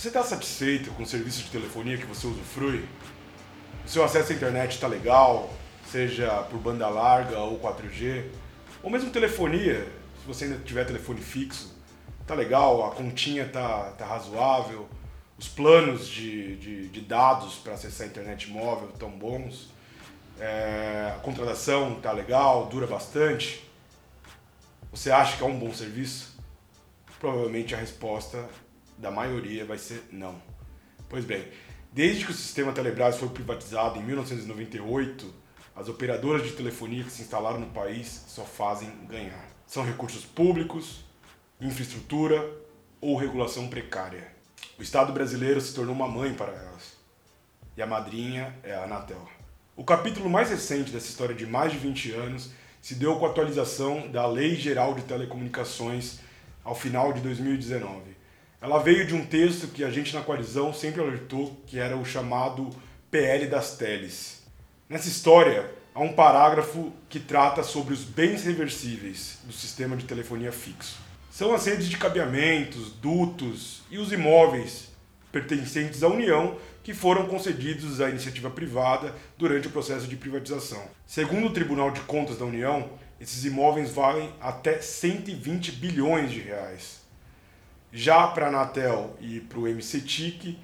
Você está satisfeito com o serviço de telefonia que você usufrui? O seu acesso à internet está legal, seja por banda larga ou 4G? Ou mesmo telefonia, se você ainda tiver telefone fixo, tá legal, a continha tá, tá razoável, os planos de, de, de dados para acessar a internet móvel estão bons, é, a contratação tá legal, dura bastante. Você acha que é um bom serviço? Provavelmente a resposta da maioria vai ser não. Pois bem, desde que o sistema Telebrás foi privatizado em 1998, as operadoras de telefonia que se instalaram no país só fazem ganhar. São recursos públicos, infraestrutura ou regulação precária. O Estado brasileiro se tornou uma mãe para elas. E a madrinha é a Anatel. O capítulo mais recente dessa história de mais de 20 anos se deu com a atualização da Lei Geral de Telecomunicações ao final de 2019. Ela veio de um texto que a gente na coalizão sempre alertou que era o chamado PL das Teles. Nessa história, há um parágrafo que trata sobre os bens reversíveis do sistema de telefonia fixo. São as redes de cabeamentos, dutos e os imóveis pertencentes à União que foram concedidos à iniciativa privada durante o processo de privatização. Segundo o Tribunal de Contas da União, esses imóveis valem até 120 bilhões de reais. Já para a Anatel e para o MCTIC,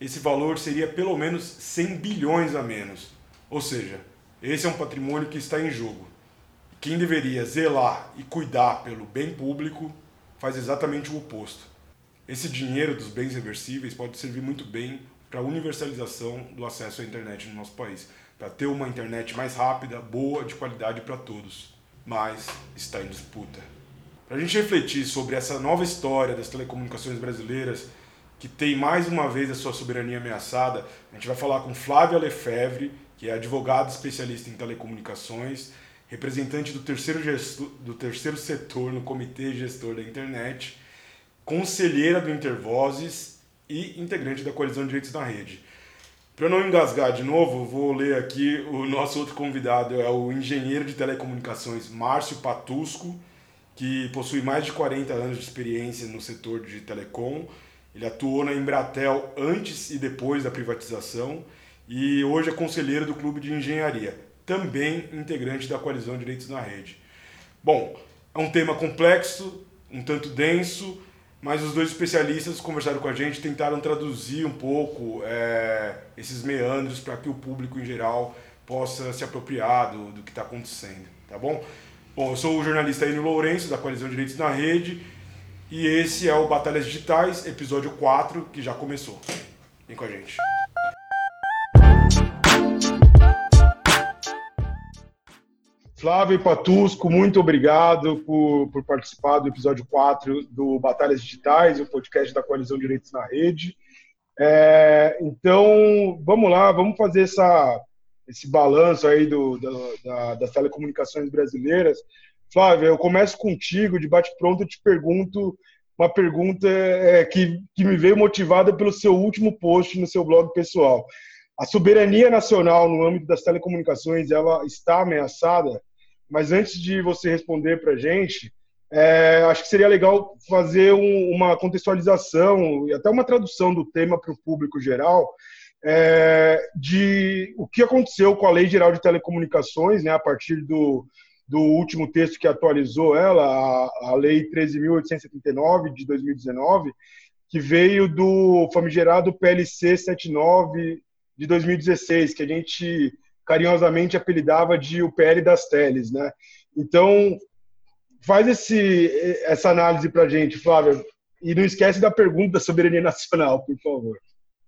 esse valor seria pelo menos 100 bilhões a menos. Ou seja, esse é um patrimônio que está em jogo. Quem deveria zelar e cuidar pelo bem público faz exatamente o oposto. Esse dinheiro dos bens reversíveis pode servir muito bem para a universalização do acesso à internet no nosso país, para ter uma internet mais rápida, boa, de qualidade para todos. Mas está em disputa. Para a gente refletir sobre essa nova história das telecomunicações brasileiras, que tem mais uma vez a sua soberania ameaçada, a gente vai falar com Flávia Lefebvre, que é advogado especialista em telecomunicações, representante do terceiro, gestor, do terceiro setor no Comitê Gestor da Internet, conselheira do Intervozes e integrante da Coalizão de Direitos na Rede. Para não engasgar de novo, vou ler aqui o nosso outro convidado, é o engenheiro de telecomunicações Márcio Patusco, que possui mais de 40 anos de experiência no setor de telecom. Ele atuou na Embratel antes e depois da privatização e hoje é conselheiro do Clube de Engenharia, também integrante da Coalizão Direitos na Rede. Bom, é um tema complexo, um tanto denso, mas os dois especialistas conversaram com a gente, tentaram traduzir um pouco é, esses meandros para que o público em geral possa se apropriar do, do que está acontecendo, tá bom? Bom, eu sou o jornalista Enio Lourenço, da Coalizão Direitos na Rede, e esse é o Batalhas Digitais, episódio 4, que já começou. Vem com a gente. Flávio Patusco, muito obrigado por, por participar do episódio 4 do Batalhas Digitais, o podcast da Coalizão Direitos na Rede. É, então, vamos lá, vamos fazer essa esse balanço aí do, do da, das telecomunicações brasileiras. Flávia, eu começo contigo, de bate-pronto, eu te pergunto uma pergunta é, que, que me veio motivada pelo seu último post no seu blog pessoal. A soberania nacional no âmbito das telecomunicações, ela está ameaçada? Mas antes de você responder para a gente, é, acho que seria legal fazer um, uma contextualização e até uma tradução do tema para o público geral, é, de o que aconteceu com a Lei Geral de Telecomunicações, né, a partir do, do último texto que atualizou ela, a, a Lei 13.879 de 2019, que veio do famigerado PLC 79 de 2016, que a gente carinhosamente apelidava de o PL das teles, né? Então, faz esse, essa análise para a gente, Flávia, e não esquece da pergunta da soberania nacional, por favor.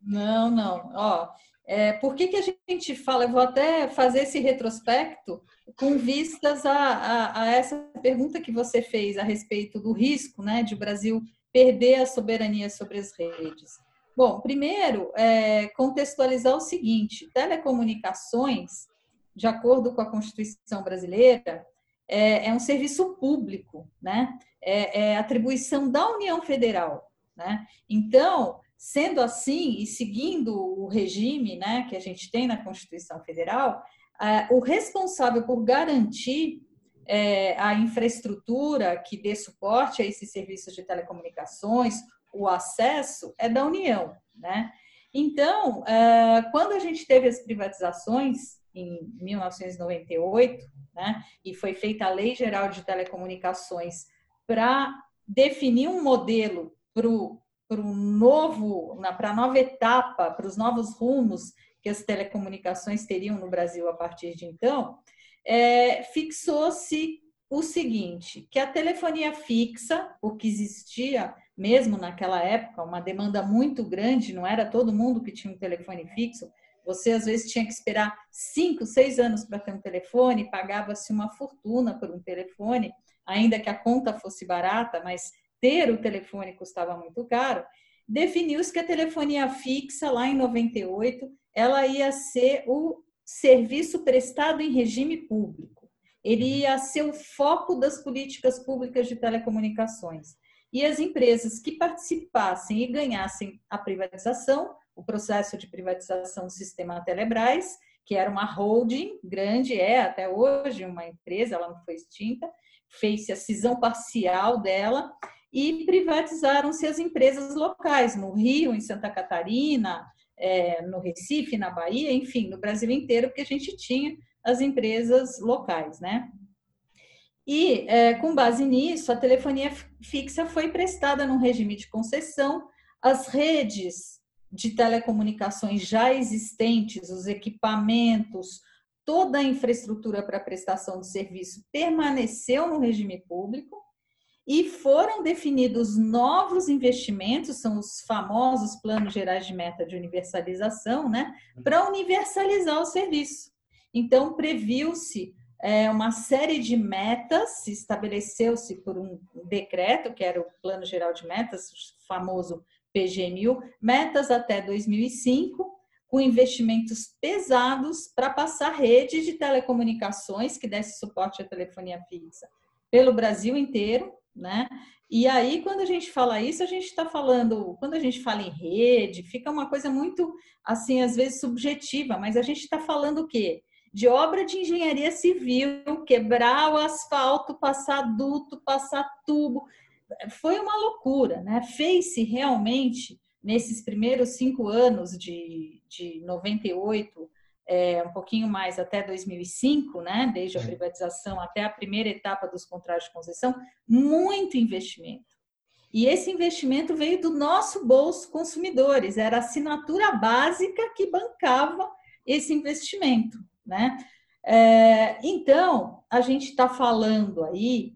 Não, não. Ó, é, por que, que a gente fala? Eu vou até fazer esse retrospecto com vistas a, a, a, essa pergunta que você fez a respeito do risco né, de o Brasil perder a soberania sobre as redes. Bom, primeiro, é, contextualizar o seguinte: telecomunicações, de acordo com a Constituição brasileira, é, é um serviço público, né? É, é atribuição da União Federal. Né? Então, Sendo assim, e seguindo o regime né, que a gente tem na Constituição Federal, o responsável por garantir é, a infraestrutura que dê suporte a esses serviços de telecomunicações, o acesso é da União, né? Então, é, quando a gente teve as privatizações em 1998, né, e foi feita a Lei Geral de Telecomunicações para definir um modelo para o novo, para a nova etapa, para os novos rumos que as telecomunicações teriam no Brasil a partir de então, é, fixou-se o seguinte, que a telefonia fixa, o que existia mesmo naquela época, uma demanda muito grande, não era todo mundo que tinha um telefone fixo, você às vezes tinha que esperar cinco, seis anos para ter um telefone, pagava-se uma fortuna por um telefone, ainda que a conta fosse barata, mas ter o telefone custava muito caro. Definiu-se que a telefonia fixa, lá em 98, ela ia ser o serviço prestado em regime público. Ele ia ser o foco das políticas públicas de telecomunicações. E as empresas que participassem e ganhassem a privatização, o processo de privatização do sistema Telebrás, que era uma holding grande, é até hoje uma empresa, ela não foi extinta, fez-se a cisão parcial dela e privatizaram-se as empresas locais, no Rio, em Santa Catarina, é, no Recife, na Bahia, enfim, no Brasil inteiro, porque a gente tinha as empresas locais, né? E, é, com base nisso, a telefonia fixa foi prestada num regime de concessão, as redes de telecomunicações já existentes, os equipamentos, toda a infraestrutura para prestação de serviço permaneceu no regime público, e foram definidos novos investimentos, são os famosos planos gerais de meta de universalização, né, para universalizar o serviço. Então, previu-se é, uma série de metas, estabeleceu-se por um decreto, que era o Plano Geral de Metas, o famoso PGMU, metas até 2005, com investimentos pesados para passar rede de telecomunicações que desse suporte à telefonia fixa pelo Brasil inteiro, né? E aí, quando a gente fala isso, a gente está falando, quando a gente fala em rede, fica uma coisa muito, assim, às vezes subjetiva, mas a gente está falando o quê? De obra de engenharia civil, quebrar o asfalto, passar duto, passar tubo. Foi uma loucura, né? Fez-se realmente, nesses primeiros cinco anos de, de 98 é, um pouquinho mais até 2005, né, desde a privatização até a primeira etapa dos contratos de concessão, muito investimento. E esse investimento veio do nosso bolso consumidores, era a assinatura básica que bancava esse investimento, né? É, então, a gente está falando aí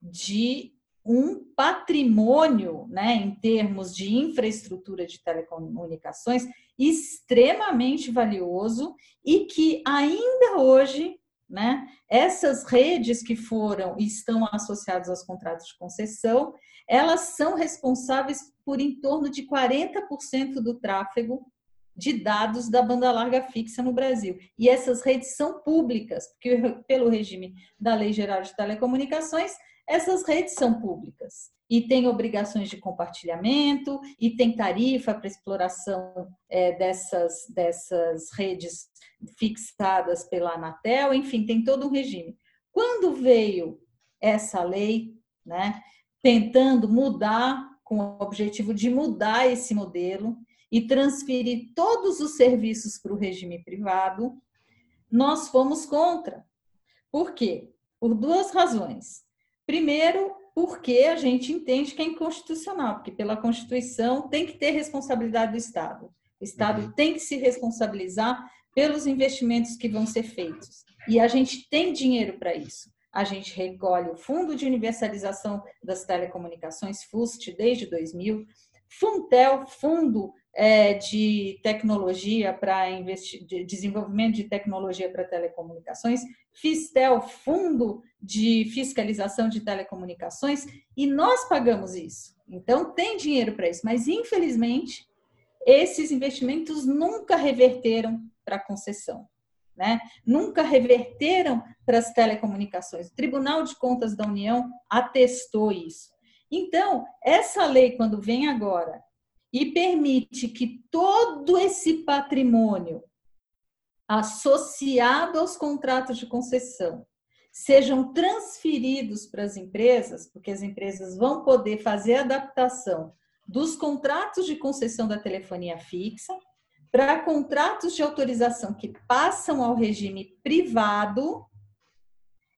de um patrimônio, né, em termos de infraestrutura de telecomunicações, extremamente valioso e que ainda hoje, né, essas redes que foram e estão associadas aos contratos de concessão, elas são responsáveis por em torno de 40% do tráfego de dados da banda larga fixa no Brasil. E essas redes são públicas, porque pelo regime da Lei Geral de Telecomunicações, essas redes são públicas e tem obrigações de compartilhamento e tem tarifa para exploração é, dessas, dessas redes fixadas pela Anatel, enfim, tem todo um regime. Quando veio essa lei, né, tentando mudar, com o objetivo de mudar esse modelo e transferir todos os serviços para o regime privado, nós fomos contra. Por quê? Por duas razões. Primeiro, porque a gente entende que é inconstitucional, porque pela Constituição tem que ter responsabilidade do Estado. O Estado uhum. tem que se responsabilizar pelos investimentos que vão ser feitos. E a gente tem dinheiro para isso. A gente recolhe o Fundo de Universalização das Telecomunicações, FUST, desde 2000, Funtel, Fundo é, de Tecnologia para de desenvolvimento de tecnologia para telecomunicações, Fistel, Fundo de Fiscalização de Telecomunicações, e nós pagamos isso. Então, tem dinheiro para isso, mas infelizmente, esses investimentos nunca reverteram para a concessão. Né? Nunca reverteram para as telecomunicações. O Tribunal de Contas da União atestou isso. Então, essa lei, quando vem agora e permite que todo esse patrimônio associado aos contratos de concessão sejam transferidos para as empresas, porque as empresas vão poder fazer adaptação dos contratos de concessão da telefonia fixa para contratos de autorização que passam ao regime privado,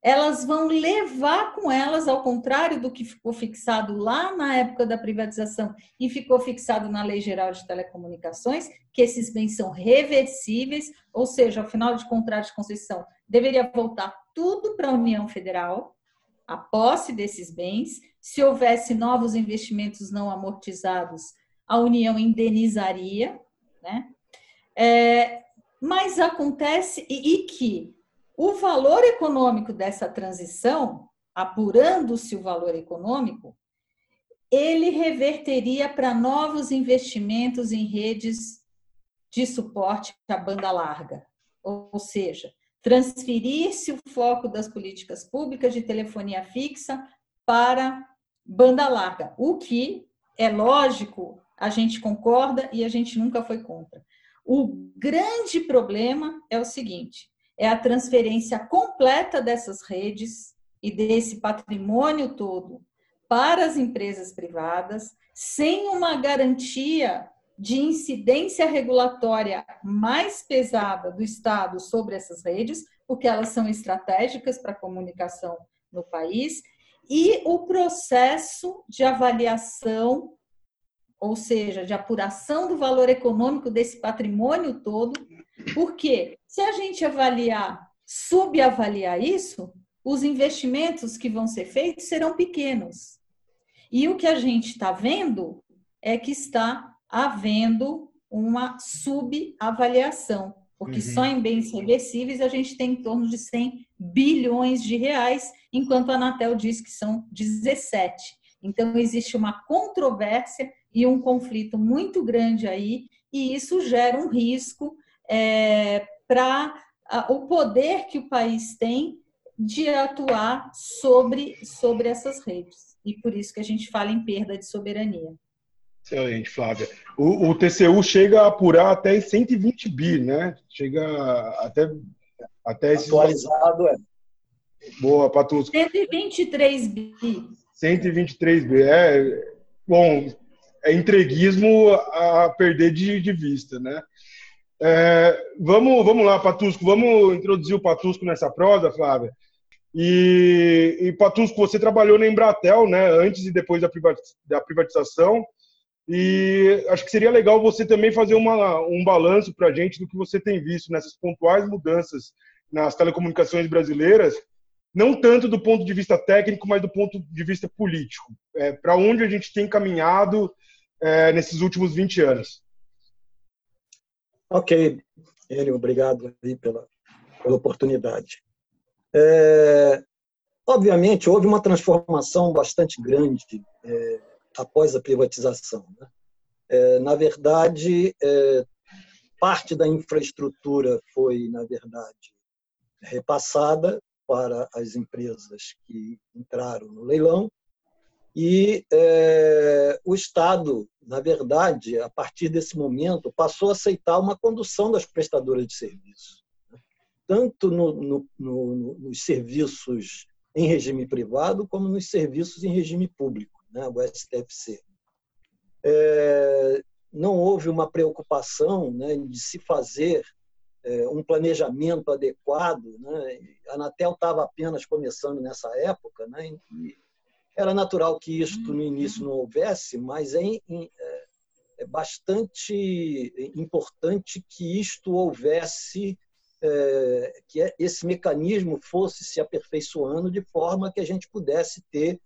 elas vão levar com elas, ao contrário do que ficou fixado lá na época da privatização e ficou fixado na Lei Geral de Telecomunicações, que esses bens são reversíveis, ou seja, ao final de contrato de concessão, deveria voltar tudo para a União Federal, a posse desses bens. Se houvesse novos investimentos não amortizados, a União indenizaria, né? É, mas acontece e, e que o valor econômico dessa transição, apurando-se o valor econômico, ele reverteria para novos investimentos em redes de suporte à banda larga. Ou seja, transferir-se o foco das políticas públicas de telefonia fixa para banda larga, o que é lógico, a gente concorda e a gente nunca foi contra. O grande problema é o seguinte: é a transferência completa dessas redes e desse patrimônio todo para as empresas privadas, sem uma garantia de incidência regulatória mais pesada do Estado sobre essas redes, porque elas são estratégicas para a comunicação no país, e o processo de avaliação, ou seja, de apuração do valor econômico desse patrimônio todo, porque se a gente avaliar, subavaliar isso, os investimentos que vão ser feitos serão pequenos. E o que a gente está vendo é que está havendo uma subavaliação, porque uhum. só em bens reversíveis a gente tem em torno de 100 bilhões de reais, enquanto a Anatel diz que são 17. Então, existe uma controvérsia e um conflito muito grande aí, e isso gera um risco é, para o poder que o país tem de atuar sobre, sobre essas redes. E por isso que a gente fala em perda de soberania. Excelente, Flávia. O, o, TCU chega a apurar até 120 bi, né? Chega até, até. Atualizado, é. Boa, Patus. 123 bi. 123 bi. É, bom, é entreguismo a perder de, de vista, né? É, vamos, vamos lá, Patusco, vamos introduzir o Patusco nessa prosa, Flávia. E, e Patusco, você trabalhou na Embratel, né, antes e depois da privatização. E acho que seria legal você também fazer uma, um balanço para a gente do que você tem visto nessas pontuais mudanças nas telecomunicações brasileiras, não tanto do ponto de vista técnico, mas do ponto de vista político. É, para onde a gente tem caminhado é, nesses últimos 20 anos? Ok, ele, obrigado aí pela, pela oportunidade. É, obviamente, houve uma transformação bastante grande. É, após a privatização. Né? É, na verdade, é, parte da infraestrutura foi, na verdade, repassada para as empresas que entraram no leilão e é, o Estado, na verdade, a partir desse momento, passou a aceitar uma condução das prestadoras de serviço, né? tanto no, no, no, nos serviços em regime privado como nos serviços em regime público né, o STFC. É, não houve uma preocupação né, de se fazer é, um planejamento adequado. Né? A Anatel estava apenas começando nessa época, né, e era natural que isto no início não houvesse, mas é, é, é bastante importante que isto houvesse é, que esse mecanismo fosse se aperfeiçoando de forma que a gente pudesse ter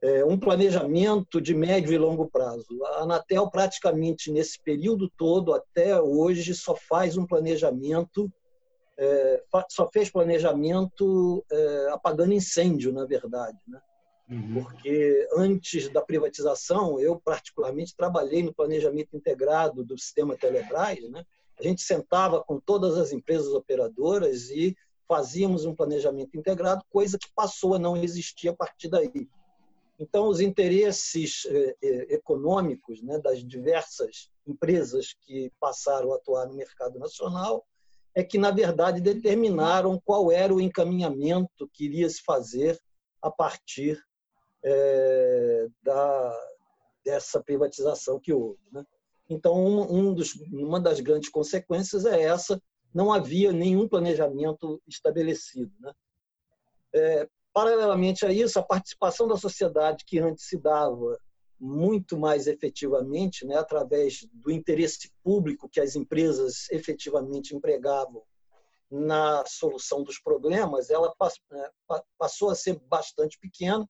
é, um planejamento de médio e longo prazo. A Anatel, praticamente nesse período todo, até hoje, só faz um planejamento, é, só fez planejamento é, apagando incêndio, na verdade. Né? Uhum. Porque antes da privatização, eu particularmente trabalhei no planejamento integrado do sistema Telebrás. Né? A gente sentava com todas as empresas operadoras e fazíamos um planejamento integrado, coisa que passou a não existir a partir daí. Então, os interesses eh, eh, econômicos né, das diversas empresas que passaram a atuar no mercado nacional é que, na verdade, determinaram qual era o encaminhamento que iria se fazer a partir é, da, dessa privatização que houve. Né? Então, um, dos, uma das grandes consequências é essa: não havia nenhum planejamento estabelecido. Né? É, paralelamente a isso, a participação da sociedade, que antes se dava muito mais efetivamente, né, através do interesse público que as empresas efetivamente empregavam na solução dos problemas, ela é, passou a ser bastante pequena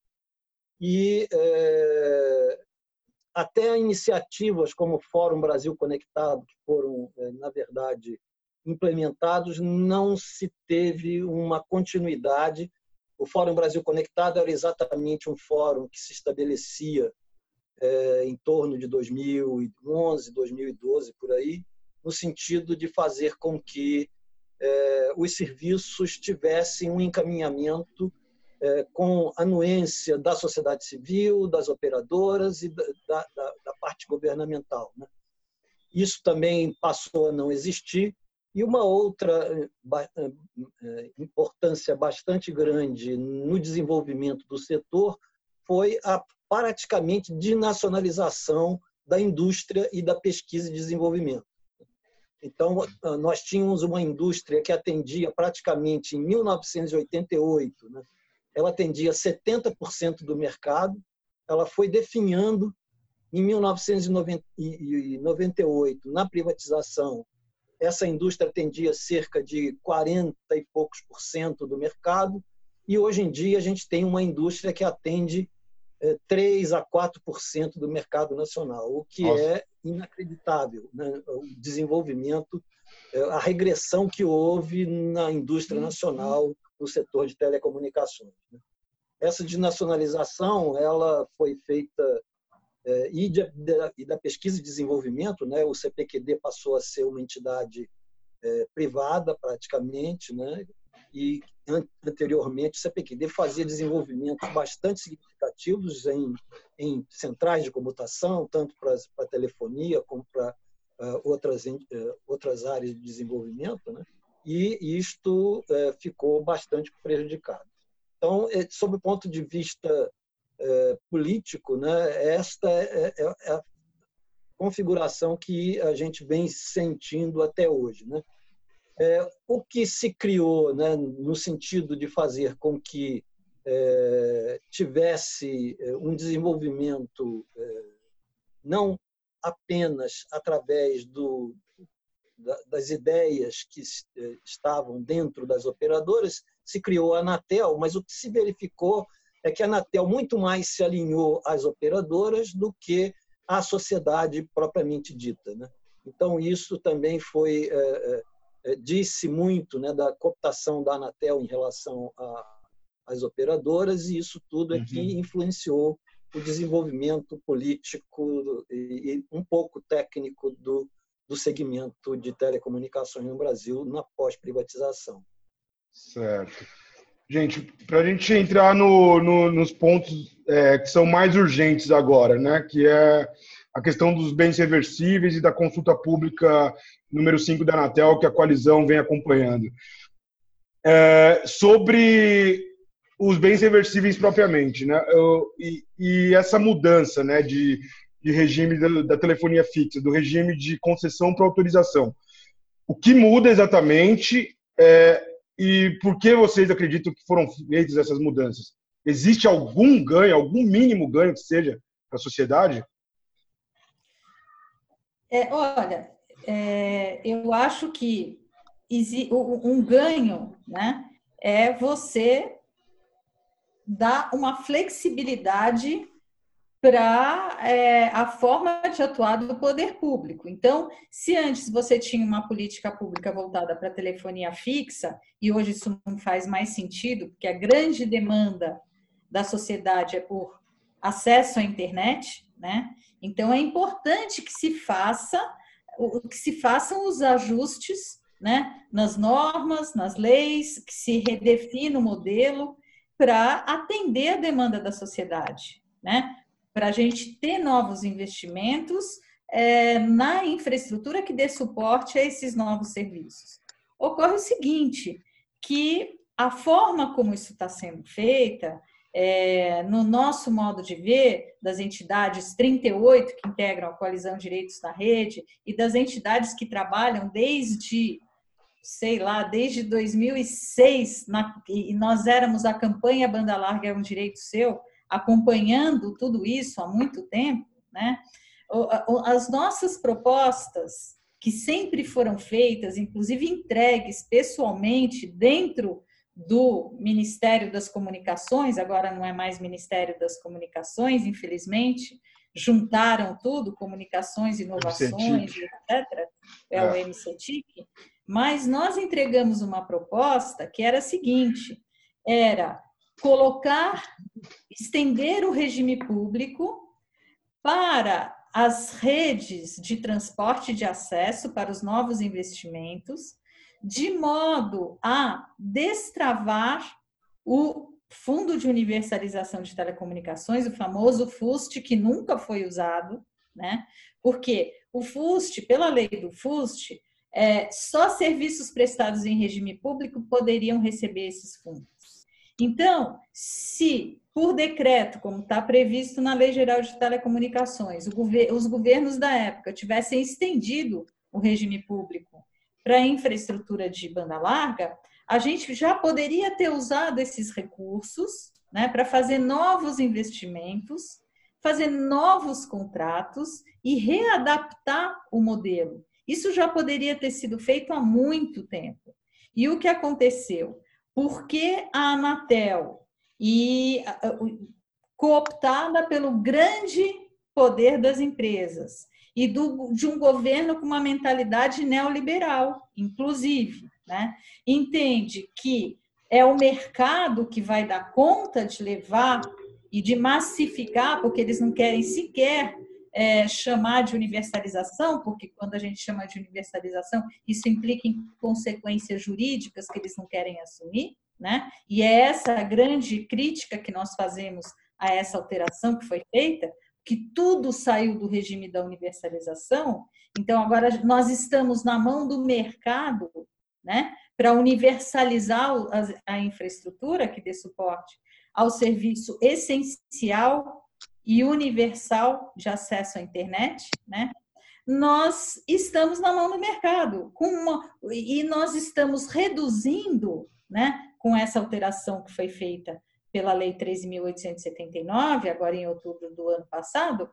e é, até iniciativas como o Fórum Brasil Conectado, que foram, é, na verdade, implementados, não se teve uma continuidade. O Fórum Brasil Conectado era exatamente um fórum que se estabelecia é, em torno de 2011, 2012, por aí, no sentido de fazer com que é, os serviços tivessem um encaminhamento é, com anuência da sociedade civil, das operadoras e da, da, da parte governamental. Né? Isso também passou a não existir. E uma outra importância bastante grande no desenvolvimento do setor foi a praticamente nacionalização da indústria e da pesquisa e desenvolvimento. Então, nós tínhamos uma indústria que atendia praticamente em 1988, né? Ela atendia 70% do mercado, ela foi definhando em 1998, na privatização, essa indústria atendia cerca de 40 e poucos por cento do mercado, e hoje em dia a gente tem uma indústria que atende 3 a 4% do mercado nacional, o que Nossa. é inacreditável. Né? O desenvolvimento, é, a regressão que houve na indústria nacional no setor de telecomunicações. Né? Essa desnacionalização ela foi feita é, e, de, e, da pesquisa e desenvolvimento, né? o CPQD passou a ser uma entidade é, privada praticamente, né? e anteriormente o CPQD fazia desenvolvimentos bastante significativos em, em centrais de comutação, tanto para, para telefonia como para uh, outras, uh, outras áreas de desenvolvimento, né? E isto uh, ficou bastante prejudicado. Então, é, sob o ponto de vista é, político, né, esta é, é, é a configuração que a gente vem sentindo até hoje. Né? É, o que se criou né, no sentido de fazer com que é, tivesse é, um desenvolvimento é, não apenas através do, das ideias que é, estavam dentro das operadoras, se criou a Anatel, mas o que se verificou é que a Anatel muito mais se alinhou às operadoras do que à sociedade propriamente dita. Né? Então, isso também foi é, é, disse muito né, da cooptação da Anatel em relação às operadoras, e isso tudo é que uhum. influenciou o desenvolvimento político e, um pouco técnico do, do segmento de telecomunicações no Brasil na pós-privatização. Certo. Gente, para a gente entrar no, no, nos pontos é, que são mais urgentes agora, né, que é a questão dos bens reversíveis e da consulta pública número 5 da Anatel, que a coalizão vem acompanhando. É, sobre os bens reversíveis propriamente, né? Eu, e, e, essa mudança, né, de, de regime da, da, telefonia fixa, do regime de concessão para autorização. O que muda exatamente é, e por que vocês acreditam que foram feitas essas mudanças? Existe algum ganho, algum mínimo ganho que seja para a sociedade? É, olha, é, eu acho que um ganho né, é você dar uma flexibilidade para é, a forma de atuar do poder público. Então, se antes você tinha uma política pública voltada para telefonia fixa, e hoje isso não faz mais sentido, porque a grande demanda da sociedade é por acesso à internet, né? Então é importante que se faça que se façam os ajustes né, nas normas, nas leis, que se redefina o modelo para atender a demanda da sociedade, né? Para a gente ter novos investimentos é, na infraestrutura que dê suporte a esses novos serviços. Ocorre o seguinte, que a forma como isso está sendo feita é, no nosso modo de ver, das entidades 38 que integram a coalizão Direitos na Rede e das entidades que trabalham desde, sei lá, desde 2006, na, e nós éramos a campanha Banda Larga é um Direito Seu, acompanhando tudo isso há muito tempo, né? As nossas propostas, que sempre foram feitas, inclusive entregues pessoalmente dentro do Ministério das Comunicações, agora não é mais Ministério das Comunicações, infelizmente, juntaram tudo, comunicações, inovações, etc., é, é o MCTIC, mas nós entregamos uma proposta que era a seguinte, era colocar, estender o regime público para as redes de transporte de acesso para os novos investimentos, de modo a destravar o Fundo de Universalização de Telecomunicações, o famoso FUST, que nunca foi usado, né? Porque o FUST, pela lei do FUST, é, só serviços prestados em regime público poderiam receber esses fundos. Então, se por decreto, como está previsto na Lei Geral de Telecomunicações, os governos da época tivessem estendido o regime público para infraestrutura de banda larga, a gente já poderia ter usado esses recursos né, para fazer novos investimentos, fazer novos contratos e readaptar o modelo. Isso já poderia ter sido feito há muito tempo. E o que aconteceu? Porque a Anatel e cooptada pelo grande poder das empresas e do, de um governo com uma mentalidade neoliberal, inclusive, né? entende que é o mercado que vai dar conta de levar e de massificar, porque eles não querem sequer é, chamar de universalização, porque quando a gente chama de universalização, isso implica em consequências jurídicas que eles não querem assumir, né? E é essa a grande crítica que nós fazemos a essa alteração que foi feita, que tudo saiu do regime da universalização, então agora nós estamos na mão do mercado, né, para universalizar a infraestrutura que dê suporte ao serviço essencial e universal de acesso à internet, né? Nós estamos na mão do mercado, com uma, e nós estamos reduzindo, né, com essa alteração que foi feita pela Lei 13.879, agora em outubro do ano passado,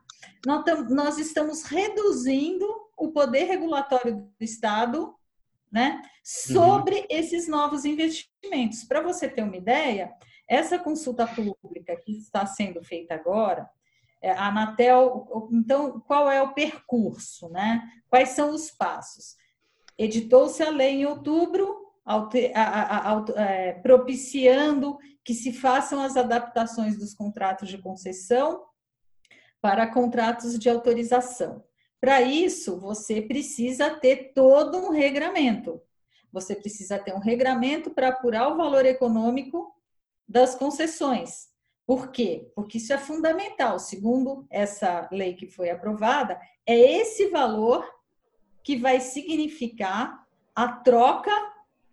nós estamos reduzindo o poder regulatório do Estado né, sobre uhum. esses novos investimentos. Para você ter uma ideia, essa consulta pública que está sendo feita agora, a Anatel, então, qual é o percurso, né? Quais são os passos? Editou-se a lei em outubro, é, propiciando que se façam as adaptações dos contratos de concessão para contratos de autorização. Para isso, você precisa ter todo um regramento. Você precisa ter um regramento para apurar o valor econômico das concessões. Por quê? Porque isso é fundamental. Segundo essa lei que foi aprovada, é esse valor que vai significar a troca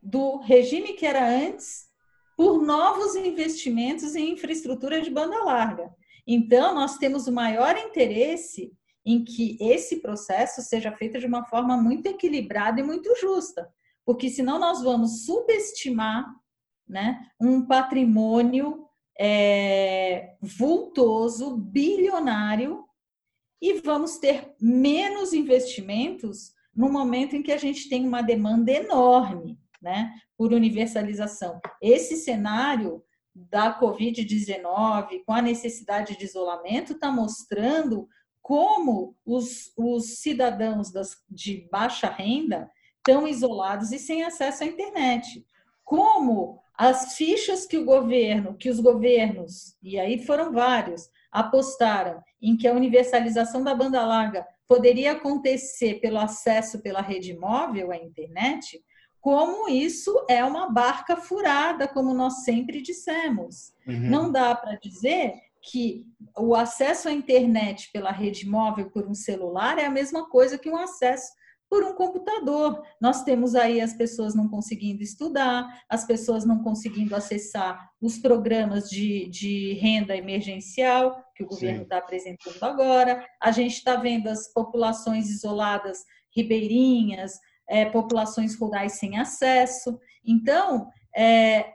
do regime que era antes por novos investimentos em infraestrutura de banda larga. Então, nós temos o maior interesse em que esse processo seja feito de uma forma muito equilibrada e muito justa, porque senão nós vamos subestimar né, um patrimônio é, vultoso, bilionário, e vamos ter menos investimentos no momento em que a gente tem uma demanda enorme né, por universalização. Esse cenário da Covid-19, com a necessidade de isolamento, está mostrando como os, os cidadãos das, de baixa renda estão isolados e sem acesso à internet. Como as fichas que o governo, que os governos, e aí foram vários, apostaram em que a universalização da banda larga poderia acontecer pelo acesso pela rede móvel à internet, como isso é uma barca furada, como nós sempre dissemos. Uhum. Não dá para dizer que o acesso à internet pela rede móvel por um celular é a mesma coisa que um acesso por um computador. Nós temos aí as pessoas não conseguindo estudar, as pessoas não conseguindo acessar os programas de, de renda emergencial que o governo está apresentando agora. A gente está vendo as populações isoladas, ribeirinhas, é, populações rurais sem acesso. Então, é,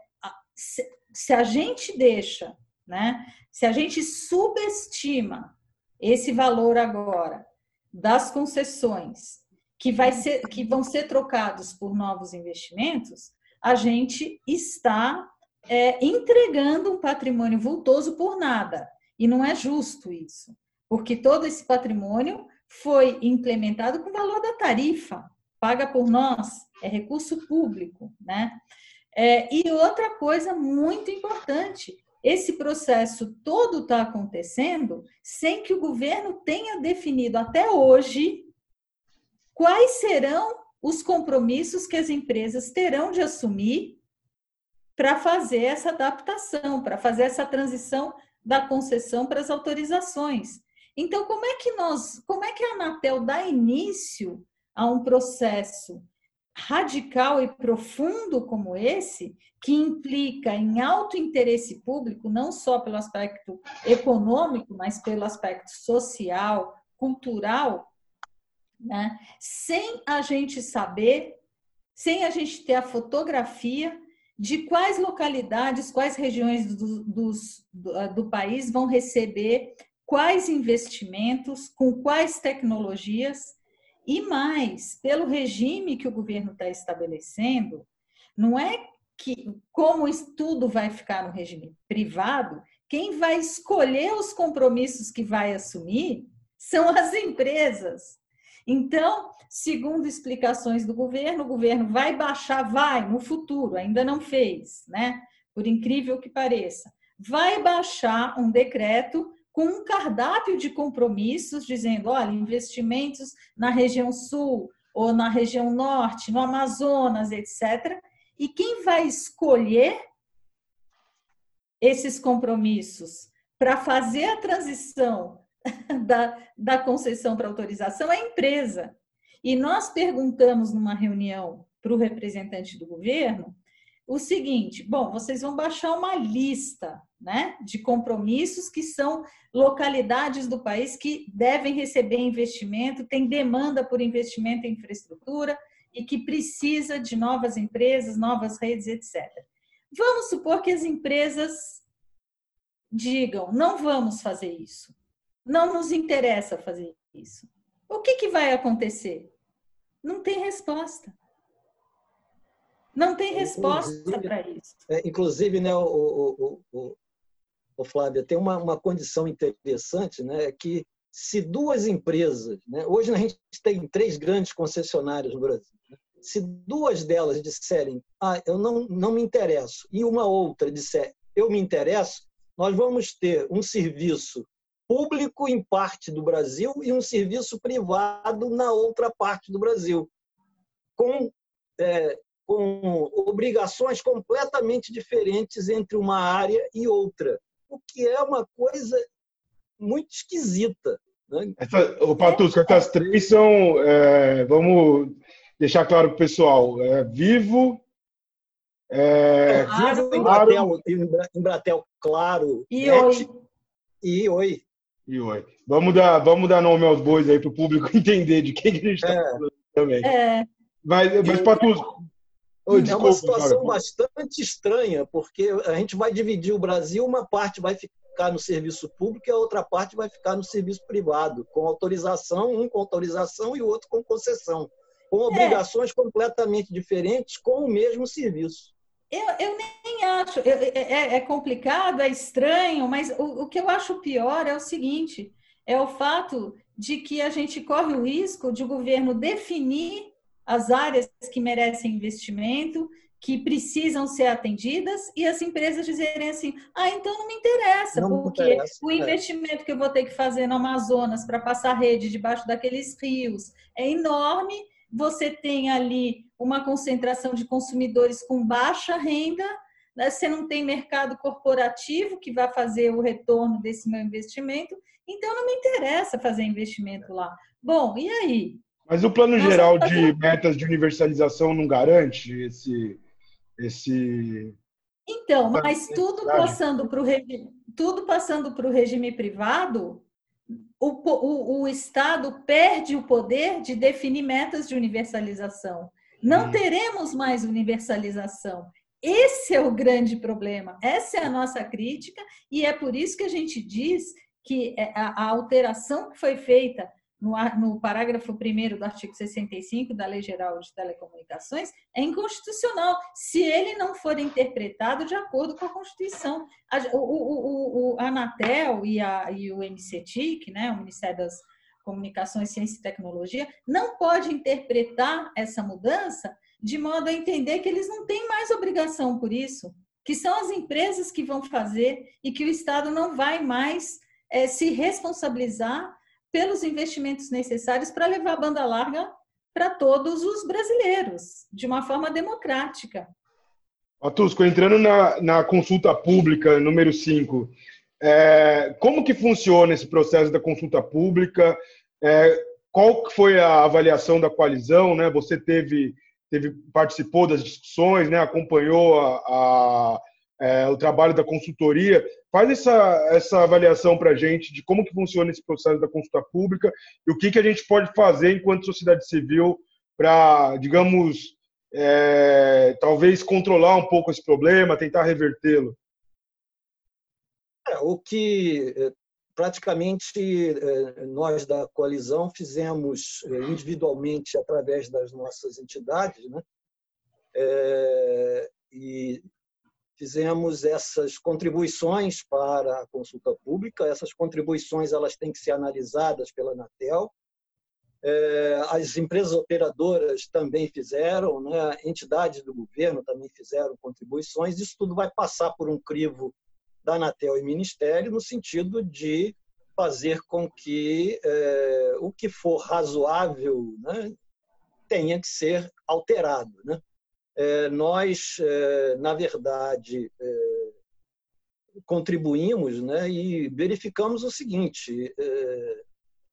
se, se a gente deixa, né, se a gente subestima esse valor agora das concessões que, vai ser, que vão ser trocados por novos investimentos, a gente está é, entregando um patrimônio vultoso por nada. E não é justo isso, porque todo esse patrimônio foi implementado com o valor da tarifa, paga por nós, é recurso público, né? É, e outra coisa muito importante, esse processo todo está acontecendo sem que o governo tenha definido até hoje quais serão os compromissos que as empresas terão de assumir para fazer essa adaptação, para fazer essa transição da concessão para as autorizações. Então, como é que nós, como é que a Anatel dá início a um processo radical e profundo como esse, que implica em alto interesse público, não só pelo aspecto econômico, mas pelo aspecto social, cultural, né? sem a gente saber, sem a gente ter a fotografia de quais localidades, quais regiões do, do, do, do país vão receber quais investimentos, com quais tecnologias, e mais, pelo regime que o governo está estabelecendo, não é que, como tudo vai ficar no regime privado, quem vai escolher os compromissos que vai assumir são as empresas. Então, segundo explicações do governo, o governo vai baixar, vai no futuro, ainda não fez, né? Por incrível que pareça, vai baixar um decreto com um cardápio de compromissos dizendo, olha, investimentos na região sul ou na região norte, no Amazonas, etc. E quem vai escolher esses compromissos para fazer a transição da, da concessão para autorização é a empresa. E nós perguntamos numa reunião para o representante do governo o seguinte: bom, vocês vão baixar uma lista né, de compromissos que são localidades do país que devem receber investimento, tem demanda por investimento em infraestrutura e que precisa de novas empresas, novas redes, etc. Vamos supor que as empresas digam: não vamos fazer isso não nos interessa fazer isso. O que, que vai acontecer? Não tem resposta. Não tem resposta para isso. É, inclusive, né, o, o, o, o, Flávia, tem uma, uma condição interessante, né, que se duas empresas, né, hoje a gente tem três grandes concessionárias no Brasil, né, se duas delas disserem, ah, eu não, não me interesso, e uma outra disser, eu me interesso, nós vamos ter um serviço público em parte do Brasil e um serviço privado na outra parte do Brasil, com, é, com obrigações completamente diferentes entre uma área e outra, o que é uma coisa muito esquisita. Né? Essa, o Patusco, essas três são, é, vamos deixar claro para o pessoal, é, Vivo, é, Vivo, Embratel, Embratel, Claro, e Net, Oi. E Oi. E. Vamos dar, vamos dar nome aos bois aí para o público entender de quem que a gente está é. falando também. É. Mas, mas Patus, Oh, é uma situação cara. bastante estranha, porque a gente vai dividir o Brasil, uma parte vai ficar no serviço público e a outra parte vai ficar no serviço privado, com autorização, um com autorização e o outro com concessão, com é. obrigações é. completamente diferentes com o mesmo serviço. Eu, eu nem acho, é, é, é, complicado, é estranho, mas o, o que eu acho pior é o seguinte: é o fato de que a gente corre o risco de o governo definir as áreas que merecem investimento, que precisam ser atendidas, e as empresas dizerem assim: ah, então não me interessa, não porque me interessa, o é. investimento é. que eu vou ter que fazer no Amazonas para passar rede debaixo daqueles rios é enorme você tem ali uma concentração de consumidores com baixa renda, né? você não tem mercado corporativo que vai fazer o retorno desse meu investimento, então não me interessa fazer investimento lá. Bom, e aí? Mas o plano geral de metas de universalização não garante esse. esse... Então, mas tudo passando para o regime, tudo passando para o regime privado, o, o, o, Estado perde o poder de definir metas de universalização. Não hum. teremos mais universalização. Esse é o grande problema, essa é a nossa crítica, e é por isso que a gente diz que é, a, alteração que foi feita no, parágrafo 1 do artigo 65 da Lei Geral de Telecomunicações é inconstitucional, se ele não for interpretado de acordo com a Constituição. A, o, o, o, a Anatel e, a, e o MCTIC, né, o Ministério das Comunicações, Ciência e Tecnologia, não pode interpretar essa mudança de modo a entender que eles não têm mais obrigação por isso, que são as empresas que vão fazer e que o Estado não vai mais é, se responsabilizar pelos investimentos necessários para levar a banda larga para todos os brasileiros, de uma forma democrática. Atusco, entrando na, na consulta pública número 5, é, como que funciona esse processo da consulta pública? É, qual foi a avaliação da coalizão? Né? Você teve, teve participou das discussões, né? acompanhou a, a é, o trabalho da consultoria. Faz essa, essa avaliação para a gente de como que funciona esse processo da consulta pública e o que, que a gente pode fazer enquanto sociedade civil para, digamos, é, talvez controlar um pouco esse problema, tentar revertê-lo. É, o que praticamente é, nós da coalizão fizemos é, individualmente através das nossas entidades, né? É, e fizemos essas contribuições para a consulta pública. Essas contribuições elas têm que ser analisadas pela Anatel. É, as empresas operadoras também fizeram, né? entidades do governo também fizeram contribuições. Isso tudo vai passar por um crivo da Anatel e Ministério no sentido de fazer com que é, o que for razoável né, tenha que ser alterado. Né? É, nós, é, na verdade, é, contribuímos né, e verificamos o seguinte: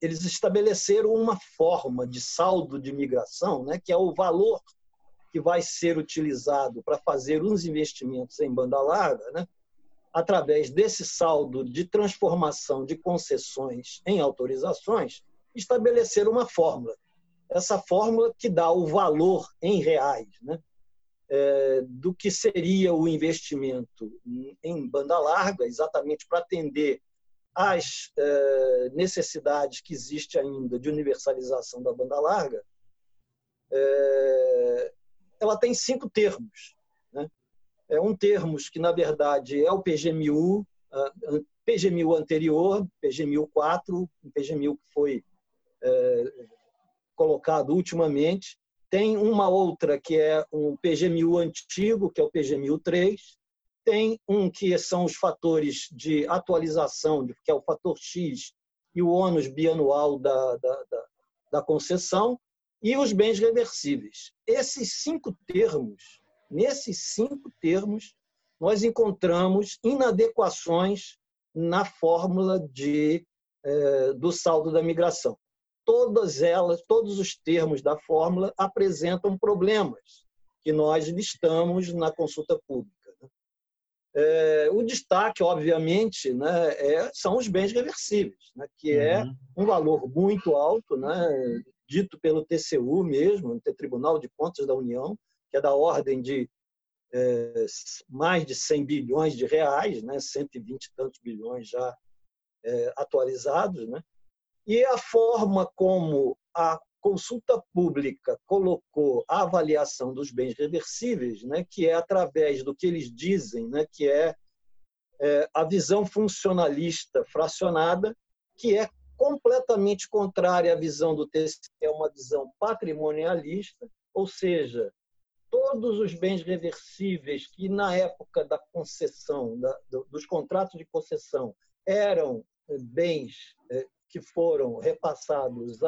eles estabeleceram uma forma de saldo de migração, né, que é o valor que vai ser utilizado para fazer os investimentos em banda larga, né, através desse saldo de transformação de concessões em autorizações, estabelecer uma fórmula. Essa fórmula que dá o valor em reais, né? é, do que seria o investimento em banda larga, exatamente para atender às é, necessidades que existe ainda de universalização da banda larga, é, ela tem cinco termos. É um termos que, na verdade, é o PGMU, PGMU anterior, PGMU 4, um PGMU que foi é, colocado ultimamente, tem uma outra que é um PGMU antigo, que é o PGMU 3. Tem um que são os fatores de atualização, que é o fator X e o ônus bianual da, da, da, da concessão, e os bens reversíveis. Esses cinco termos, nesses cinco termos, nós encontramos inadequações na fórmula de, eh, do saldo da migração todas elas, todos os termos da fórmula apresentam problemas que nós listamos na consulta pública. É, o destaque, obviamente, né, é, são os bens reversíveis, né, que é uhum. um valor muito alto, né, dito pelo TCU mesmo, Tribunal de Contas da União, que é da ordem de é, mais de 100 bilhões de reais, né, 120 e tantos bilhões já é, atualizados, né, e a forma como a consulta pública colocou a avaliação dos bens reversíveis, né, que é através do que eles dizem, né, que é, é a visão funcionalista fracionada, que é completamente contrária à visão do TCE, é uma visão patrimonialista, ou seja, todos os bens reversíveis que na época da concessão, da, dos contratos de concessão, eram bens é, que foram repassados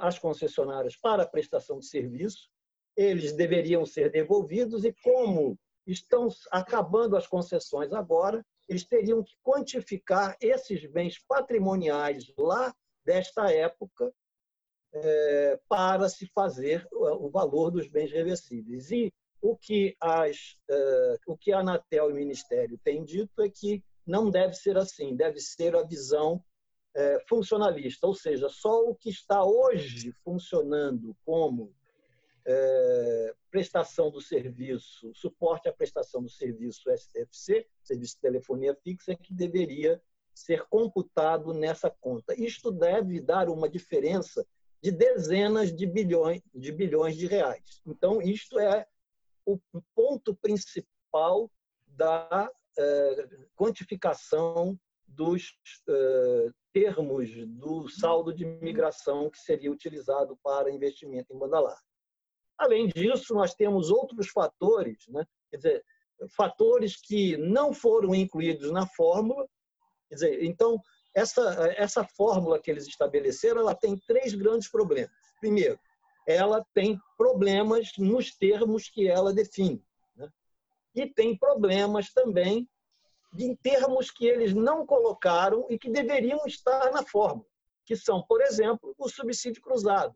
às concessionárias para prestação de serviço, eles deveriam ser devolvidos e como estão acabando as concessões agora, eles teriam que quantificar esses bens patrimoniais lá desta época é, para se fazer o valor dos bens reversíveis. E o que, as, é, o que a Anatel e o Ministério têm dito é que não deve ser assim, deve ser a visão é, funcionalista, ou seja, só o que está hoje funcionando como é, prestação do serviço, suporte à prestação do serviço STFC, serviço de telefonia fixa, é que deveria ser computado nessa conta. Isto deve dar uma diferença de dezenas de bilhões de bilhões de reais. Então, isto é o ponto principal da é, quantificação dos é, termos do saldo de migração que seria utilizado para investimento em banda larga. Além disso, nós temos outros fatores, né? quer dizer, fatores que não foram incluídos na fórmula. Quer dizer, então, essa, essa fórmula que eles estabeleceram, ela tem três grandes problemas. Primeiro, ela tem problemas nos termos que ela define. Né? E tem problemas também em termos que eles não colocaram e que deveriam estar na fórmula, que são, por exemplo, o subsídio cruzado.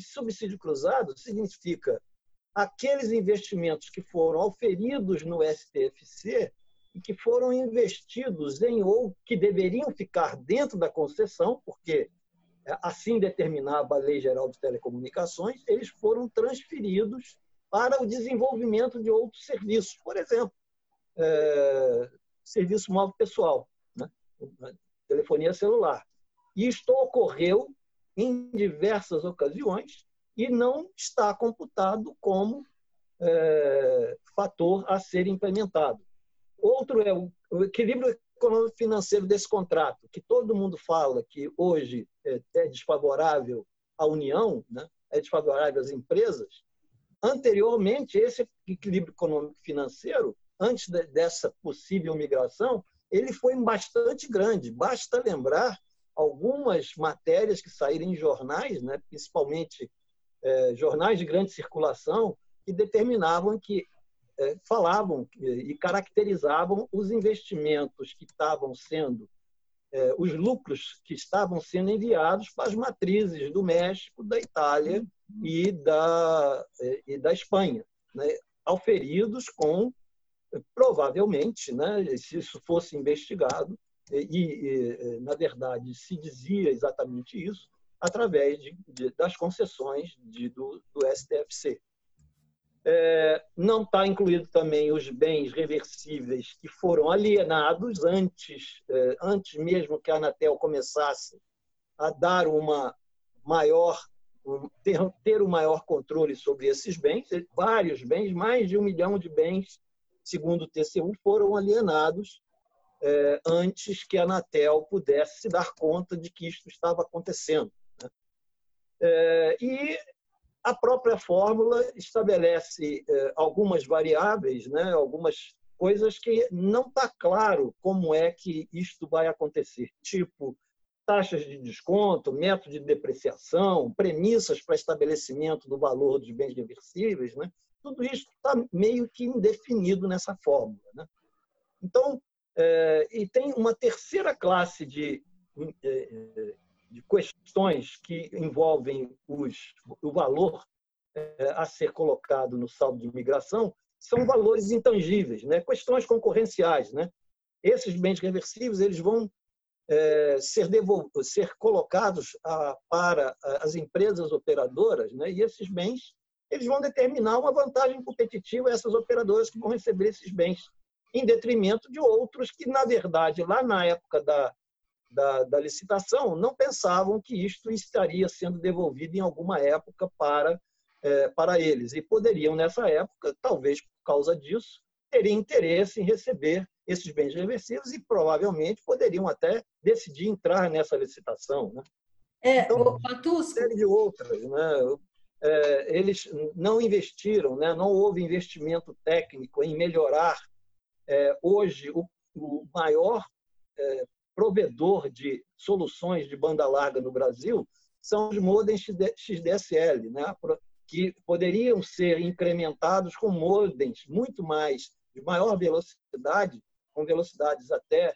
Subsídio cruzado significa aqueles investimentos que foram auferidos no STFC e que foram investidos em ou que deveriam ficar dentro da concessão, porque é, assim determinava a Lei Geral de Telecomunicações, eles foram transferidos para o desenvolvimento de outros serviços. Por exemplo, é, serviço móvel pessoal, né? telefonia celular. Isto ocorreu em diversas ocasiões e não está computado como é, fator a ser implementado. Outro é o, equilíbrio econômico financeiro desse contrato, que todo mundo fala que hoje é, é desfavorável à União, né? é desfavorável às empresas. Anteriormente, esse equilíbrio econômico financeiro, antes de, dessa possível migração, ele foi bastante grande. Basta lembrar algumas matérias que saíram em jornais, né, principalmente é, jornais de grande circulação, que determinavam que falavam e caracterizavam os investimentos que estavam sendo, é, os lucros que estavam sendo enviados para as matrizes do México, da Itália e da, é, e da Espanha, né, auferidos com, provavelmente, né, se isso fosse investigado, e, e, na verdade, se dizia exatamente isso através de, de, das concessões de, do, do, STFC. É, não está incluído também os bens reversíveis que foram alienados antes, é, antes mesmo que a Anatel começasse a dar uma maior ter, ter um maior controle sobre esses bens, vários bens, mais de um milhão de bens, segundo o TCU, foram alienados é, antes que a Anatel pudesse se dar conta de que isto estava acontecendo. Né? É, e a própria fórmula estabelece é, algumas variáveis, né, algumas coisas que não está claro como é que isto vai acontecer, tipo taxas de desconto, método de depreciação, premissas para estabelecimento do valor dos bens reversíveis, né? tudo isso está meio que indefinido nessa fórmula. Né? Então, é, e tem uma terceira classe de, é, de questões que envolvem os, o valor é, a ser colocado no saldo de imigração, são valores intangíveis, né? questões concorrenciais. Né? Esses bens reversíveis eles vão é, ser, ser colocados a, para as empresas operadoras, né? e esses bens eles vão determinar uma vantagem competitiva a essas operadoras que vão receber esses bens em detrimento de outros que, na verdade, lá na época da, da, da, licitação, não pensavam que isto estaria sendo devolvido em alguma época para, é, para eles. E poderiam, nessa época, talvez por causa disso, terem interesse em receber esses bens reversíveis e provavelmente poderiam até decidir entrar nessa licitação. Né? É, então, uma série de outras. Né? É, eles não investiram, né? não houve investimento técnico em melhorar é, hoje, o, o maior é, provedor de soluções de banda larga no Brasil são os modems XDSL, né? que poderiam ser incrementados com modems muito mais de maior velocidade, com velocidades até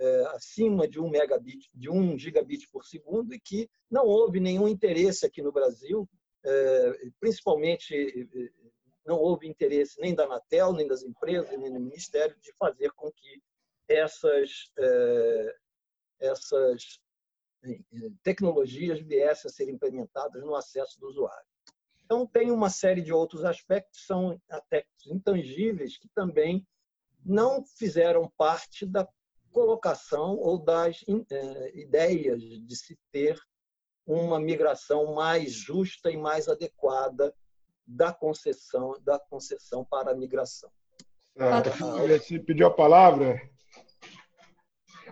é, acima de um megabit, de um gigabit por segundo e que não houve nenhum interesse aqui no Brasil, é, principalmente não houve interesse nem da Anatel, nem das empresas, nem do Ministério de fazer com que essas, é, essas tecnologias viessem a ser implementadas no acesso do usuário. Então, tem uma série de outros aspectos, são aspectos intangíveis, que também não fizeram parte da colocação ou das é, ideias de se ter uma migração mais justa e mais adequada da concessão da concessão para a migração. Ah, olha, você pediu a palavra.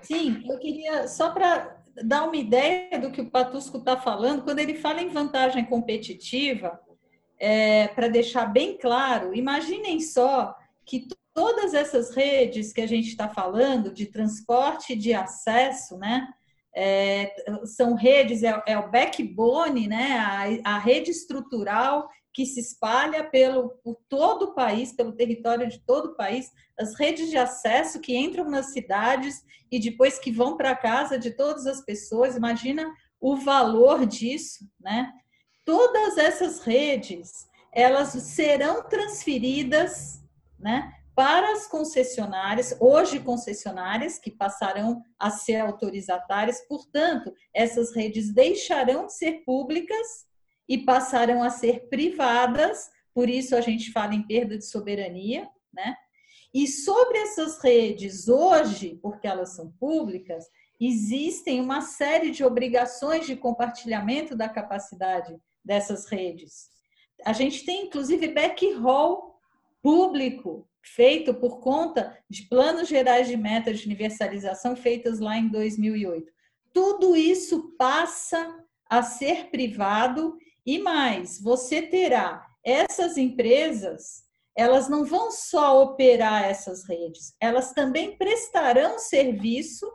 Sim, eu queria só para dar uma ideia do que o Patusco está falando, quando ele fala em vantagem competitiva, é, para deixar bem claro, imaginem só que todas essas redes que a gente está falando de transporte de acesso, né? É, são redes, é, é, o backbone, né? A, a, rede estrutural que se espalha pelo por todo o país, pelo território de todo o país, as redes de acesso que entram nas cidades e depois que vão para casa de todas as pessoas. Imagina o valor disso, né? Todas essas redes, elas serão transferidas, né? Para as concessionárias, hoje concessionárias, que passarão a ser autorizatárias, portanto, essas redes deixarão de ser públicas e passarão a ser privadas, por isso a gente fala em perda de soberania, né? E sobre essas redes, hoje, porque elas são públicas, existem uma série de obrigações de compartilhamento da capacidade dessas redes. A gente tem, inclusive, backhaul público, feito por conta de planos gerais de metas de universalização feitas lá em 2008. Tudo isso passa a ser privado e mais, você terá essas empresas, elas não vão só operar essas redes, elas também prestarão serviço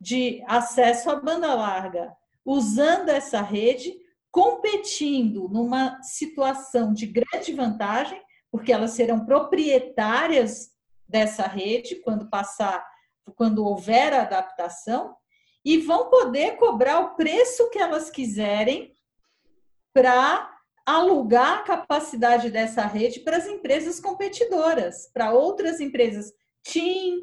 de acesso à banda larga, usando essa rede, competindo numa situação de grande vantagem, porque elas serão proprietárias dessa rede quando passar, quando houver a adaptação, e vão poder cobrar o preço que elas quiserem para alugar a capacidade dessa rede para as empresas competidoras, para outras empresas, TIM,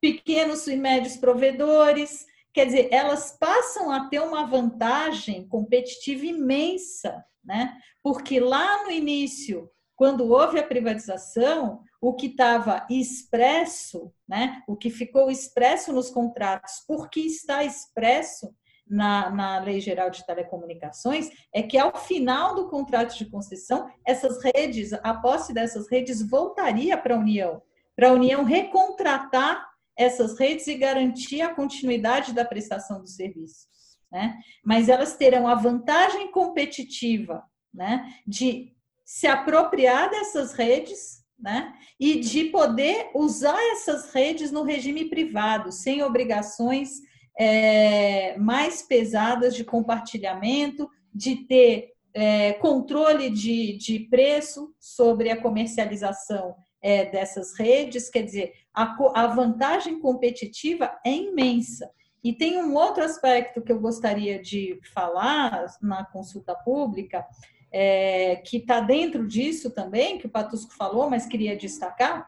pequenos e médios provedores. Quer dizer, elas passam a ter uma vantagem competitiva imensa, né? Porque lá no início, quando houve a privatização, o que estava expresso, né? O que ficou expresso nos contratos, porque está expresso na, na Lei Geral de Telecomunicações é que, ao final do contrato de concessão, essas redes, a posse dessas redes voltaria para a União, para a União recontratar essas redes e garantir a continuidade da prestação do serviço. Né? Mas elas terão a vantagem competitiva né, de se apropriar dessas redes né, e de poder usar essas redes no regime privado, sem obrigações é, mais pesadas de compartilhamento, de ter é, controle de, de preço sobre a comercialização é, dessas redes, quer dizer, a, a vantagem competitiva é imensa. E tem um outro aspecto que eu gostaria de falar na consulta pública, é, que está dentro disso também, que o Patusco falou, mas queria destacar,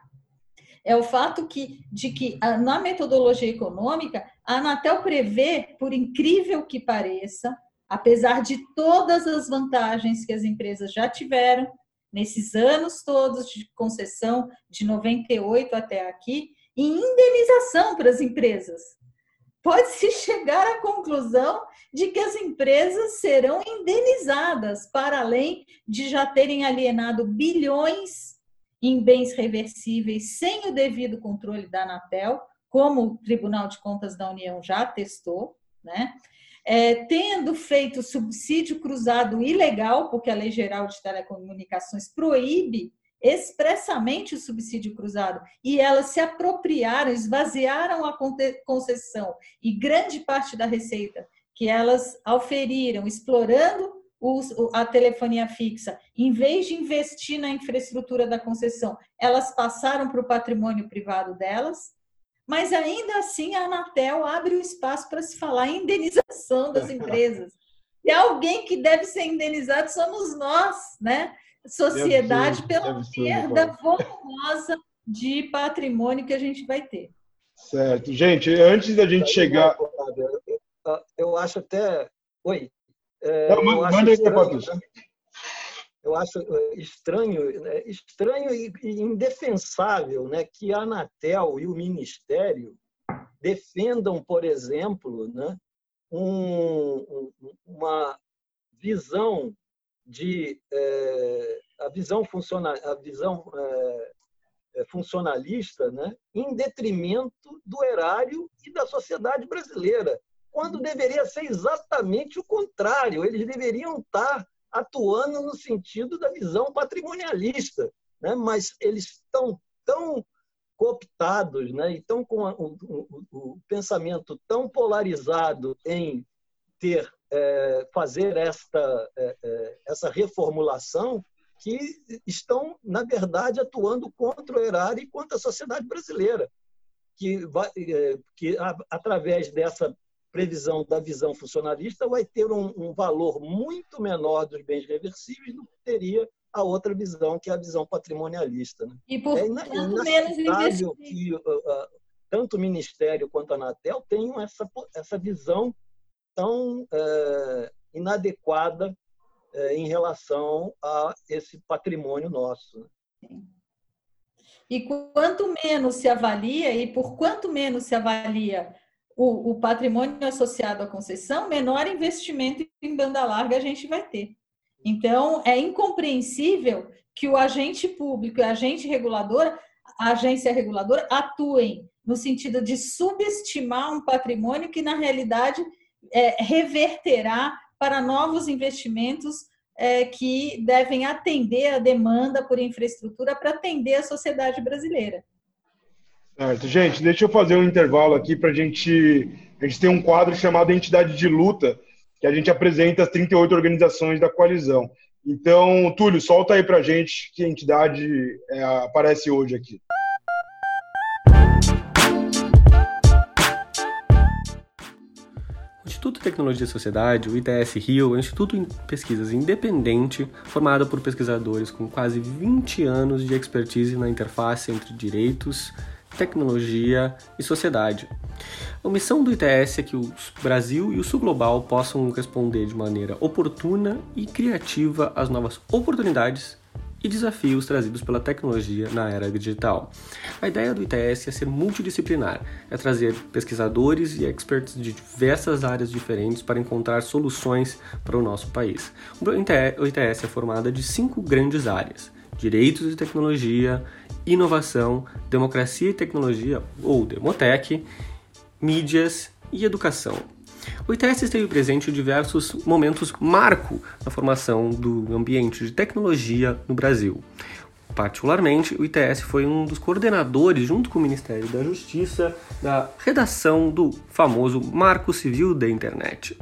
é o fato que, de que na metodologia econômica, a Anatel prevê, por incrível que pareça, apesar de todas as vantagens que as empresas já tiveram nesses anos todos de concessão, de 98 até aqui, em indenização para as empresas. Pode-se chegar à conclusão de que as empresas serão indenizadas, para além de já terem alienado bilhões em bens reversíveis sem o devido controle da Anatel, como o Tribunal de Contas da União já testou, né? É, tendo feito subsídio cruzado ilegal, porque a Lei Geral de Telecomunicações proíbe expressamente o subsídio cruzado, e elas se apropriaram, esvaziaram a concessão e grande parte da receita que elas auferiram, explorando a telefonia fixa, em vez de investir na infraestrutura da concessão, elas passaram para o patrimônio privado delas, mas ainda assim a Anatel abre o espaço para se falar em indenização das empresas. E alguém que deve ser indenizado somos nós, né? Sociedade, pela perda volumosa de patrimônio que a gente vai ter. Certo. Gente, antes da gente chegar. Eu acho até. Oi. É, Não, eu, acho estranho, né? eu acho é, estranho, né? estranho e indefensável né, que a Anatel e o Ministério defendam, por exemplo, né, um, uma visão de é, a visão funcional, a visão é, funcionalista, né, em detrimento do erário e da sociedade brasileira, quando deveria ser exatamente o contrário. Eles deveriam estar atuando no sentido da visão patrimonialista, né, mas eles estão tão cooptados, né, e com o, o, o pensamento tão polarizado em ter é, fazer esta é, é essa reformulação que estão, na verdade, atuando contra o erário e contra a sociedade brasileira, que, vai, é, que através dessa previsão da visão funcionalista vai ter um, um, valor muito menor dos bens reversíveis do que teria a outra visão, que é a visão patrimonialista. Né? E por é inaceitável que uh, uh, tanto o Ministério quanto a Anatel tenham essa, essa visão tão uh, inadequada é, em relação a esse patrimônio nosso. Né? E quanto menos se avalia, e por quanto menos se avalia o, o, patrimônio associado à concessão, menor investimento em banda larga a gente vai ter. Então, é incompreensível que o agente público e a agente reguladora, a agência reguladora, atuem no sentido de subestimar um patrimônio que, na realidade, é, reverterá para novos investimentos é, que devem atender a demanda por infraestrutura para atender a sociedade brasileira. Certo. Gente, deixa eu fazer um intervalo aqui para a gente. A gente tem um quadro chamado Entidade de Luta, que a gente apresenta as 38 organizações da coalizão. Então, Túlio, solta aí para a gente que entidade é, aparece hoje aqui. Instituto de Tecnologia e Sociedade, o ITS Rio, é um instituto de pesquisas independente formado por pesquisadores com quase 20 anos de expertise na interface entre direitos, tecnologia e sociedade. A missão do ITS é que o Brasil e o Sul Global possam responder de maneira oportuna e criativa às novas oportunidades e desafios trazidos pela tecnologia na era digital. A ideia do ITS é ser multidisciplinar, é trazer pesquisadores e experts de diversas áreas diferentes para encontrar soluções para o nosso país. O ITS é formado de cinco grandes áreas: direitos e tecnologia, inovação, democracia e tecnologia, ou Demotec, mídias e educação. O ITS esteve presente em diversos momentos marco na formação do ambiente de tecnologia no Brasil. Particularmente, o ITS foi um dos coordenadores, junto com o Ministério da Justiça, da redação do famoso Marco Civil da Internet.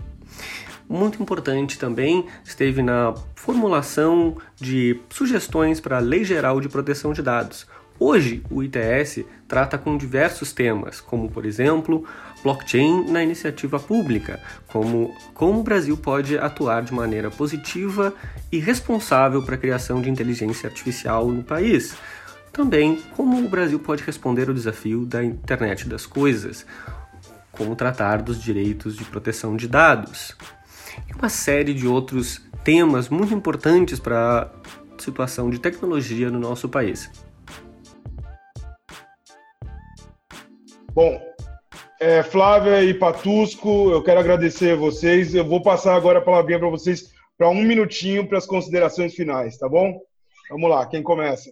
Muito importante também esteve na formulação de sugestões para a Lei Geral de Proteção de Dados, Hoje, o ITS trata com diversos temas, como, por exemplo, blockchain na iniciativa pública, como como o Brasil pode atuar de maneira positiva e responsável para a criação de inteligência artificial no país. Também como o Brasil pode responder ao desafio da internet das coisas, como tratar dos direitos de proteção de dados. E uma série de outros temas muito importantes para a situação de tecnologia no nosso país. Bom, é, Flávia e Patusco, eu quero agradecer a vocês. Eu vou passar agora a palavrinha para vocês para um minutinho para as considerações finais, tá bom? Vamos lá, quem começa?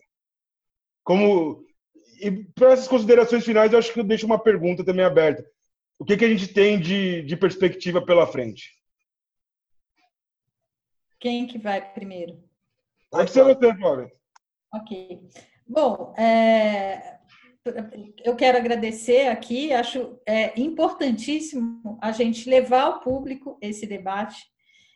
Como e para essas considerações finais, eu acho que eu deixo uma pergunta também aberta. O que, que a gente tem de, de perspectiva pela frente? Quem que vai primeiro? Pode ser você, Flávia. Ok. Bom, é, eu quero agradecer aqui, acho é, importantíssimo a gente levar ao público esse debate.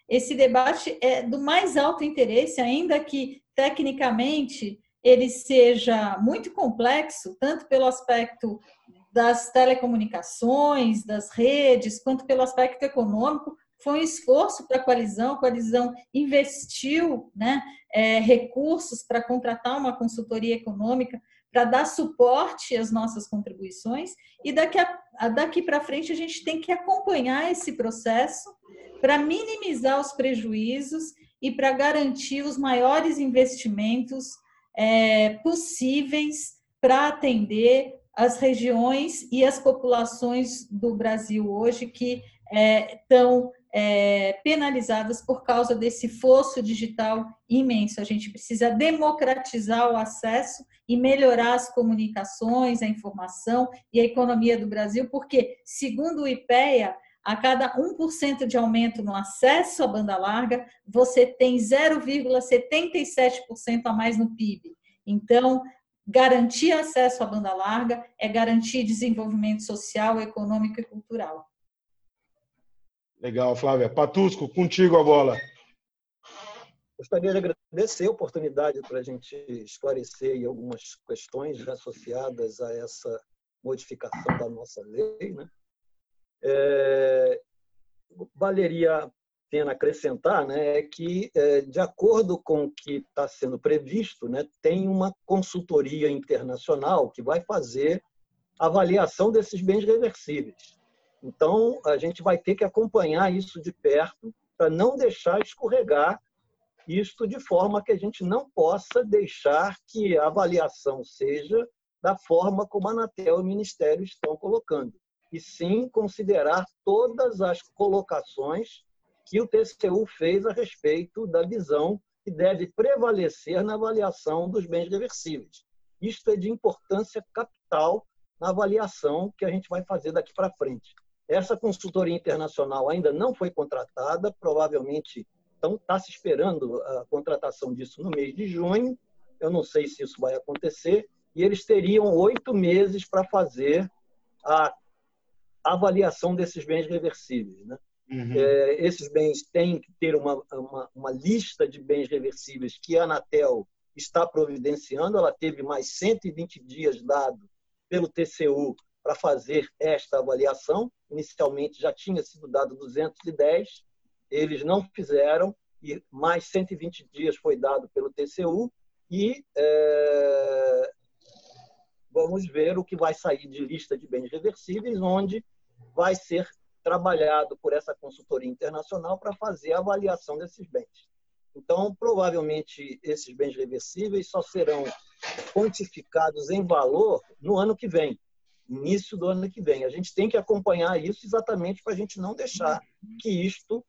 Esse debate é do mais alto interesse, ainda que tecnicamente ele seja muito complexo, tanto pelo aspecto das telecomunicações, das redes, quanto pelo aspecto econômico, foi um esforço para a coalizão, a coalizão investiu né, é, recursos para contratar uma consultoria econômica para dar suporte às nossas contribuições e daqui, daqui para frente a gente tem que acompanhar esse processo para minimizar os prejuízos e para garantir os maiores investimentos é, possíveis para atender as regiões e as populações do Brasil hoje que estão é, é, penalizadas por causa desse fosso digital imenso. A gente precisa democratizar o acesso e melhorar as comunicações, a informação e a economia do Brasil, porque, segundo o IPEA, a cada 1% de aumento no acesso à banda larga, você tem 0,77% a mais no PIB. Então, garantir acesso à banda larga é garantir desenvolvimento social, econômico e cultural. Legal, Flávia. Patusco, contigo a bola. Gostaria de agradecer a oportunidade para a gente esclarecer algumas questões associadas a essa modificação da nossa lei. Né? É, valeria a pena acrescentar né, é que, é, de acordo com o que está sendo previsto, né, tem uma consultoria internacional que vai fazer avaliação desses bens reversíveis. Então, a gente vai ter que acompanhar isso de perto para não deixar escorregar isto de forma que a gente não possa deixar que a avaliação seja da forma como a Anatel e o Ministério estão colocando, e sim considerar todas as colocações que o TCU fez a respeito da visão que deve prevalecer na avaliação dos bens reversíveis. Isto é de importância capital na avaliação que a gente vai fazer daqui para frente. Essa consultoria internacional ainda não foi contratada, provavelmente então está se esperando a contratação disso no mês de junho. Eu não sei se isso vai acontecer. E eles teriam oito meses para fazer a avaliação desses bens reversíveis. Né? Uhum. É, esses bens têm que ter uma, uma, uma, lista de bens reversíveis que a Anatel está providenciando. Ela teve mais 120 dias dado pelo TCU para fazer esta avaliação. Inicialmente já tinha sido dado 210, eles não fizeram, e mais 120 dias foi dado pelo TCU, e é, vamos ver o que vai sair de lista de bens reversíveis, onde vai ser trabalhado por essa consultoria internacional para fazer a avaliação desses bens. Então, provavelmente, esses bens reversíveis só serão quantificados em valor no ano que vem, início do ano que vem. A gente tem que acompanhar isso exatamente para a gente não deixar que isto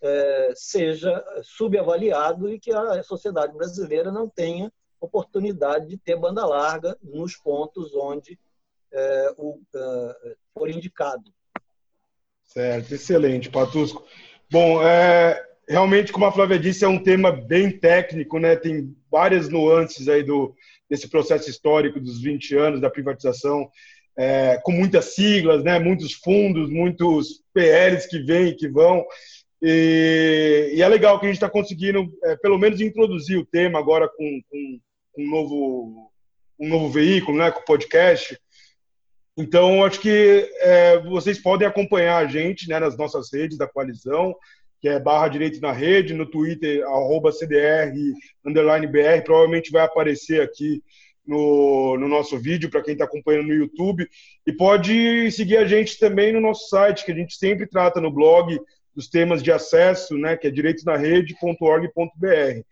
é, seja subavaliado e que a sociedade brasileira não tenha oportunidade de ter banda larga nos pontos onde é, o, é, for indicado. Certo, excelente, Patusco. Bom, é, realmente, como a Flávia disse, é um tema bem técnico, né? tem várias nuances aí do, desse processo histórico dos 20 anos da privatização é, com muitas siglas, né, muitos fundos, muitos PLs que vêm e que vão. E, e, é legal que a gente está conseguindo, é, pelo menos, introduzir o tema agora com, com, com, um, novo, um novo veículo, né, com podcast. Então, acho que é, vocês podem acompanhar a gente né, nas nossas redes da coalizão, que é barra direito na rede, no Twitter, arroba CDR, underline BR, provavelmente vai aparecer aqui no, no nosso vídeo, para quem está acompanhando no YouTube. E pode seguir a gente também no nosso site, que a gente sempre trata no blog dos temas de acesso, né, que é direitosnarede.org.br.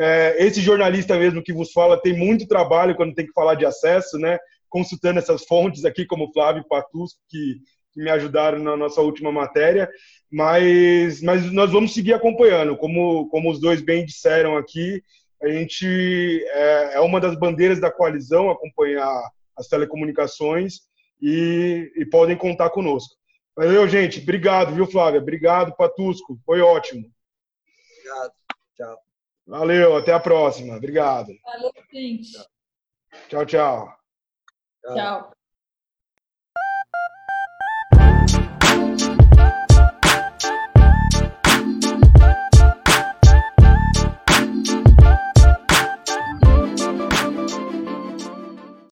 É, esse jornalista mesmo que vos fala tem muito trabalho quando tem que falar de acesso, né, consultando essas fontes aqui, como Flávio Patusco, que, que me ajudaram na nossa última matéria, mas, mas nós vamos seguir acompanhando, como, como os dois bem disseram aqui, a gente é, é, uma das bandeiras da coalizão acompanhar as telecomunicações e, e podem contar conosco. Valeu, gente. Obrigado, viu, Flávia? Obrigado, Patusco. Foi ótimo. Obrigado. Tchau. Valeu, até a próxima. Obrigado. Valeu, gente. Tchau, tchau. Tchau. tchau.